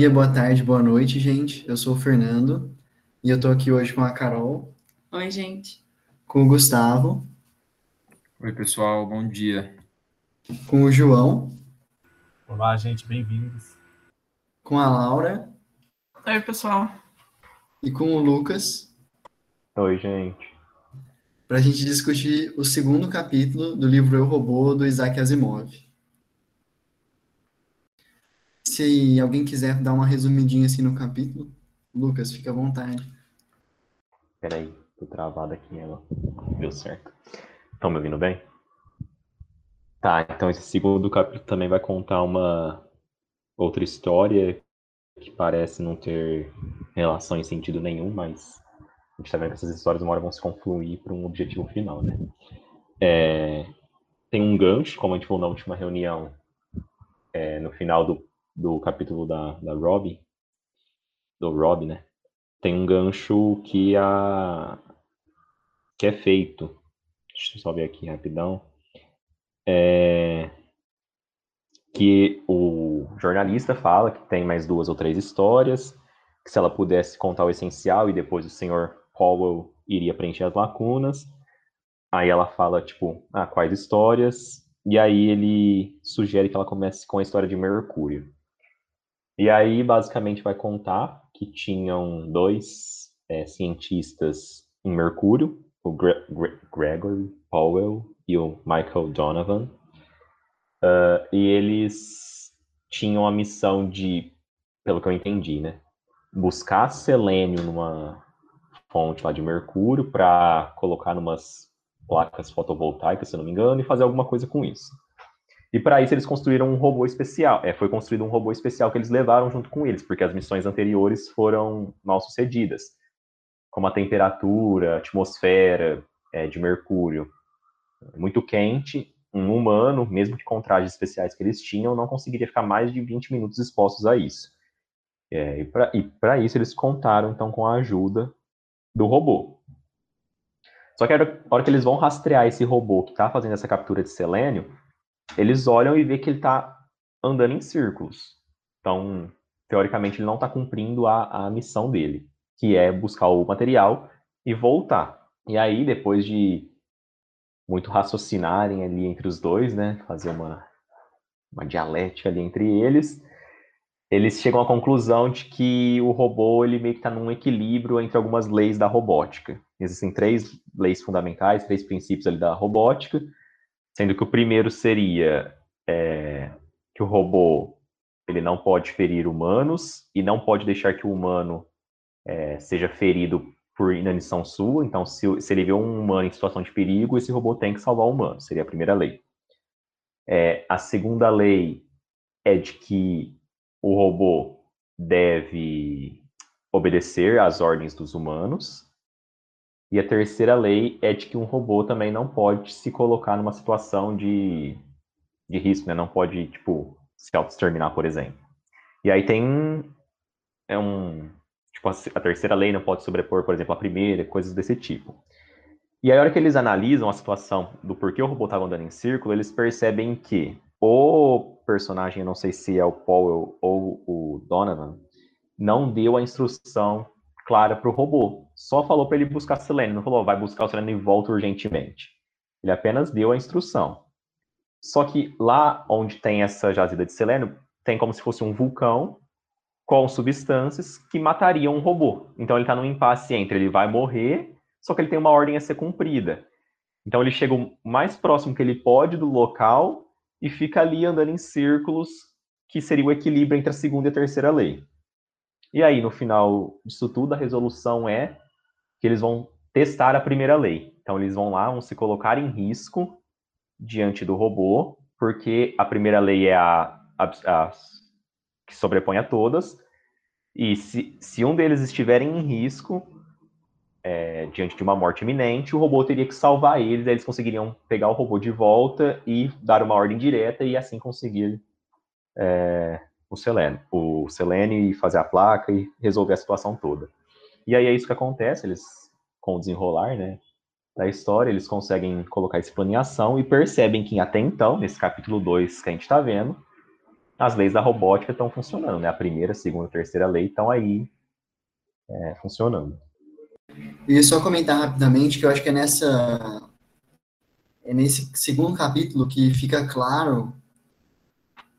Dia, boa tarde, boa noite, gente. Eu sou o Fernando e eu tô aqui hoje com a Carol. Oi, gente. Com o Gustavo. Oi, pessoal, bom dia. Com o João. Olá, gente, bem-vindos. Com a Laura. Oi, pessoal. E com o Lucas. Oi, gente. Para a gente discutir o segundo capítulo do livro Eu Robô, do Isaac Asimov. Se alguém quiser dar uma resumidinha assim no capítulo, Lucas, fica à vontade. Peraí, tô travado aqui, ela deu certo. Estão me ouvindo bem? Tá, então esse segundo capítulo também vai contar uma outra história que parece não ter relação em sentido nenhum, mas a gente tá vendo que essas histórias uma hora vão se confluir para um objetivo final, né? É, tem um gancho, como a gente falou na última reunião, é, no final do do capítulo da, da Robbie, do Rob, né? Tem um gancho que, a, que é feito. Deixa eu só ver aqui rapidão. É, que o jornalista fala que tem mais duas ou três histórias, que se ela pudesse contar o essencial e depois o senhor Powell iria preencher as lacunas. Aí ela fala, tipo, ah, quais histórias? E aí ele sugere que ela comece com a história de Mercúrio. E aí, basicamente, vai contar que tinham dois é, cientistas em Mercúrio, o Gre Gre Gregory Powell e o Michael Donovan. Uh, e eles tinham a missão de, pelo que eu entendi, né, buscar selênio numa fonte lá de Mercúrio para colocar numas placas fotovoltaicas, se não me engano, e fazer alguma coisa com isso. E para isso eles construíram um robô especial. É, foi construído um robô especial que eles levaram junto com eles, porque as missões anteriores foram mal sucedidas, como a temperatura, a atmosfera é, de Mercúrio muito quente. Um humano, mesmo que com trajes especiais que eles tinham, não conseguiria ficar mais de 20 minutos expostos a isso. É, e para isso eles contaram então com a ajuda do robô. Só que a hora que eles vão rastrear esse robô que está fazendo essa captura de selênio, eles olham e vê que ele está andando em círculos. Então, teoricamente, ele não está cumprindo a, a missão dele, que é buscar o material e voltar. E aí, depois de muito raciocinarem ali entre os dois, né, fazer uma, uma dialética ali entre eles, eles chegam à conclusão de que o robô ele meio que está num equilíbrio entre algumas leis da robótica. Existem três leis fundamentais, três princípios ali da robótica, sendo que o primeiro seria é, que o robô ele não pode ferir humanos e não pode deixar que o humano é, seja ferido por inanição sua. Então, se, se, ele vê um humano em situação de perigo, esse robô tem que salvar o humano. Seria a primeira lei. É, a segunda lei é de que o robô deve obedecer às ordens dos humanos. E a terceira lei é de que um robô também não pode se colocar numa situação de, de risco, né? Não pode, tipo, se auto-exterminar, por exemplo. E aí tem é um tipo a terceira lei não pode sobrepor, por exemplo, a primeira, coisas desse tipo. E aí, a hora que eles analisam a situação do porquê o robô estava andando em círculo, eles percebem que o personagem, não sei se é o Paul ou o Donovan, não deu a instrução clara para o robô. Só falou para ele buscar selênio, não falou, vai buscar o selênio e volta urgentemente. Ele apenas deu a instrução. Só que lá onde tem essa jazida de selênio, tem como se fosse um vulcão com substâncias que matariam um robô. Então ele está num impasse entre ele vai morrer, só que ele tem uma ordem a ser cumprida. Então ele chega o mais próximo que ele pode do local e fica ali andando em círculos, que seria o equilíbrio entre a segunda e a terceira lei. E aí, no final disso tudo, a resolução é que eles vão testar a primeira lei. Então, eles vão lá, vão se colocar em risco diante do robô, porque a primeira lei é a, a, a que sobrepõe a todas. E se, se um deles estiver em risco, é, diante de uma morte iminente, o robô teria que salvar eles, aí eles conseguiriam pegar o robô de volta e dar uma ordem direta e assim conseguir é, o Selene, o Selene fazer a placa e resolver a situação toda. E aí é isso que acontece, eles com o desenrolar, né, da história, eles conseguem colocar em ação e percebem que até então, nesse capítulo 2 que a gente está vendo, as leis da robótica estão funcionando, né? A primeira, segunda, terceira lei estão aí é, funcionando. E só comentar rapidamente que eu acho que é nessa é nesse segundo capítulo que fica claro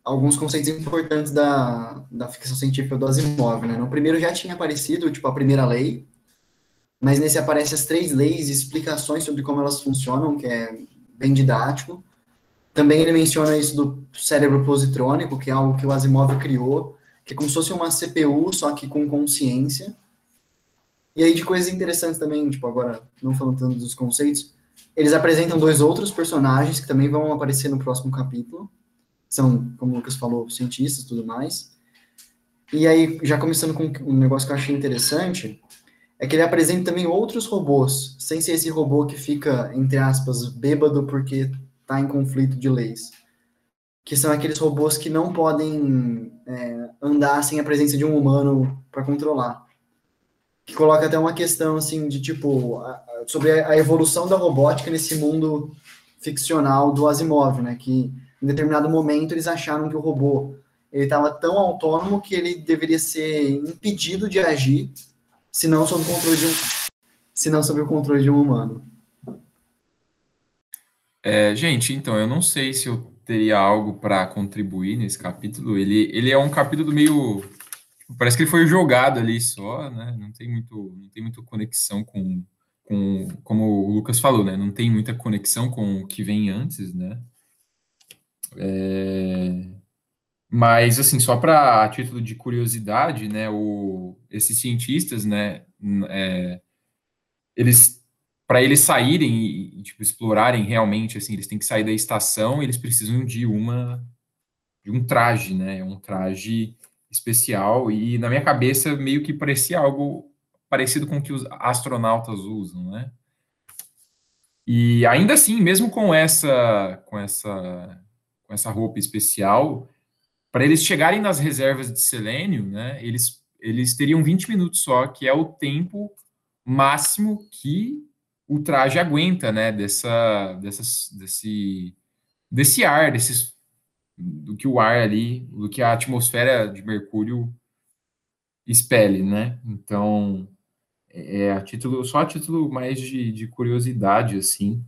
alguns conceitos importantes da, da ficção científica do Asimov, né? No primeiro já tinha aparecido, tipo, a primeira lei, mas nesse aparece as três leis e explicações sobre como elas funcionam, que é bem didático. Também ele menciona isso do cérebro positrônico, que é algo que o Asimov criou, que é como se fosse uma CPU, só que com consciência. E aí de coisas interessantes também, tipo, agora, não falando tanto dos conceitos, eles apresentam dois outros personagens que também vão aparecer no próximo capítulo. São, como o Lucas falou, cientistas e tudo mais. E aí, já começando com um negócio que eu achei interessante, é que ele apresenta também outros robôs, sem ser esse robô que fica, entre aspas, bêbado porque está em conflito de leis. Que são aqueles robôs que não podem é, andar sem a presença de um humano para controlar. Que coloca até uma questão, assim, de tipo, a, sobre a, evolução da robótica nesse mundo ficcional do Asimov, né? Que em determinado momento eles acharam que o robô ele estava tão autônomo que ele deveria ser impedido de agir se não sob o controle de um, se não sob o controle de um humano. É, gente, então, eu não sei se eu teria algo para contribuir nesse capítulo. Ele, ele é um capítulo meio. Parece que ele foi jogado ali só, né? Não tem muito, não tem muita conexão com, com. Como o Lucas falou, né? Não tem muita conexão com o que vem antes, né? É, mas, assim, só para título de curiosidade, né, o, esses cientistas, né, é, eles, para eles saírem e, tipo, explorarem realmente, assim, eles têm que sair da estação, eles precisam de uma, de um traje, né, um traje especial, e na minha cabeça meio que parecia algo parecido com o que os astronautas usam, né, e ainda assim, mesmo com essa, com essa, com essa roupa especial, para eles chegarem nas reservas de selênio, né, eles, eles teriam 20 minutos só, que é o tempo máximo que o traje aguenta, né, dessa, dessas, desse, desse ar, desses, do que o ar ali, do que a atmosfera de Mercúrio expele, né? Então, é a título, só a título mais de, de curiosidade, assim.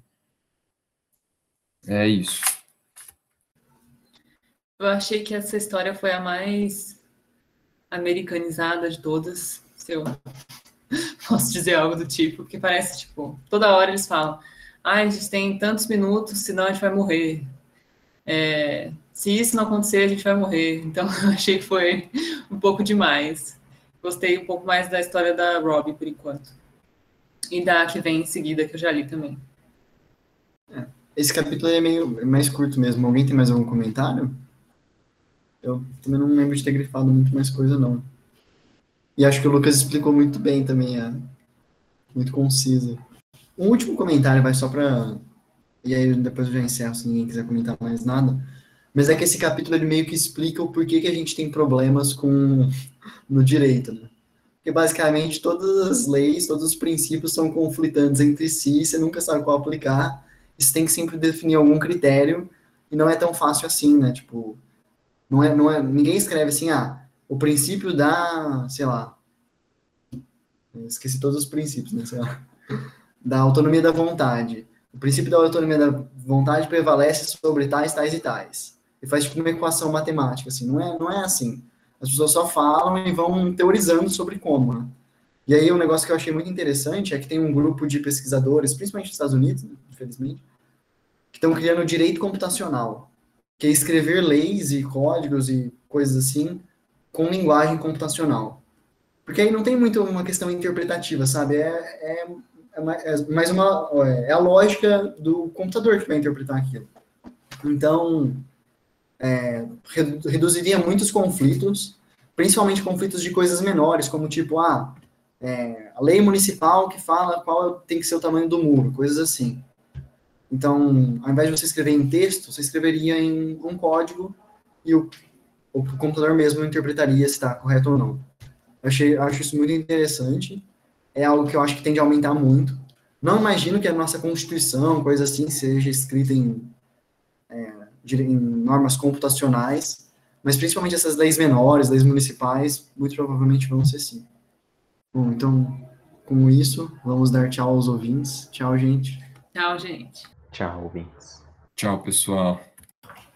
É isso. Eu achei que essa história foi a mais americanizada de todas, se eu posso dizer algo do tipo, porque parece, tipo, toda hora eles falam, ah, a gente tem tantos minutos, senão a gente vai morrer. É, se isso não acontecer, a gente vai morrer. Então, eu achei que foi um pouco demais. Gostei um pouco mais da história da Robbie, por enquanto. E da que vem em seguida, que eu já li também. É, esse capítulo é meio mais curto mesmo. Alguém tem mais algum comentário? Eu também não lembro de ter grifado muito mais coisa, não. E acho que o Lucas explicou muito bem também, é muito concisa. Um último comentário, vai só para. E aí depois eu já encerro se ninguém quiser comentar mais nada. Mas é que esse capítulo ele meio que explica o porquê que a gente tem problemas com no direito, né? Porque basicamente todas as leis, todos os princípios são conflitantes entre si, você nunca sabe qual aplicar, você tem que sempre definir algum critério, e não é tão fácil assim, né? Tipo, não é, não é, ninguém escreve assim, ah, o princípio da, sei lá, esqueci todos os princípios, né, sei lá, da autonomia da vontade. O princípio da autonomia da vontade prevalece sobre tais, tais e tais. E faz tipo uma equação matemática, assim, não é, não é assim. As pessoas só falam e vão teorizando sobre como, né? E aí um negócio que eu achei muito interessante é que tem um grupo de pesquisadores, principalmente nos Estados Unidos, né, infelizmente, que estão criando direito computacional que é escrever leis e códigos e coisas assim com linguagem computacional. Porque aí não tem muito uma questão interpretativa, sabe? É, é, é mais uma. É a lógica do computador que vai interpretar aquilo. Então, é, reduziria muitos conflitos, principalmente conflitos de coisas menores, como tipo, ah, é, a lei municipal que fala qual tem que ser o tamanho do muro, coisas assim. Então, ao invés de você escrever em texto, você escreveria em um código e o, o computador mesmo interpretaria se está correto ou não. Eu achei, acho isso muito interessante. É algo que eu acho que tende a aumentar muito. Não imagino que a nossa Constituição, coisa assim, seja escrita em, é, em normas computacionais, mas principalmente essas leis menores, leis municipais, muito provavelmente vão ser sim. Bom, então, com isso, vamos dar tchau aos ouvintes. Tchau, gente. Tchau, gente. Tchau, ouvintes. Tchau, pessoal.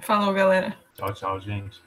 Falou, galera. Tchau, tchau, gente.